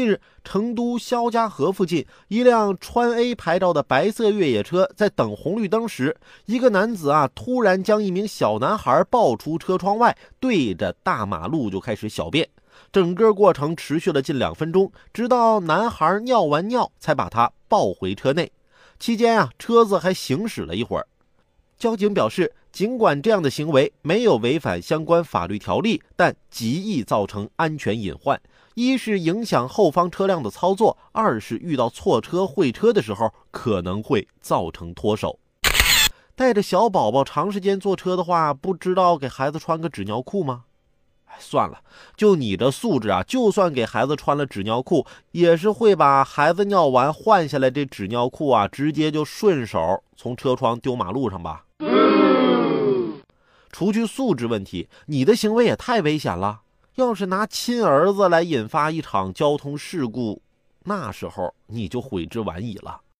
近日，成都肖家河附近，一辆川 A 牌照的白色越野车在等红绿灯时，一个男子啊突然将一名小男孩抱出车窗外，对着大马路就开始小便。整个过程持续了近两分钟，直到男孩尿完尿才把他抱回车内。期间啊，车子还行驶了一会儿。交警表示，尽管这样的行为没有违反相关法律条例，但极易造成安全隐患。一是影响后方车辆的操作，二是遇到错车会车的时候可能会造成脱手。带着小宝宝长时间坐车的话，不知道给孩子穿个纸尿裤吗？哎，算了，就你这素质啊，就算给孩子穿了纸尿裤，也是会把孩子尿完换下来这纸尿裤啊，直接就顺手从车窗丢马路上吧。除去素质问题，你的行为也太危险了。要是拿亲儿子来引发一场交通事故，那时候你就悔之晚矣了。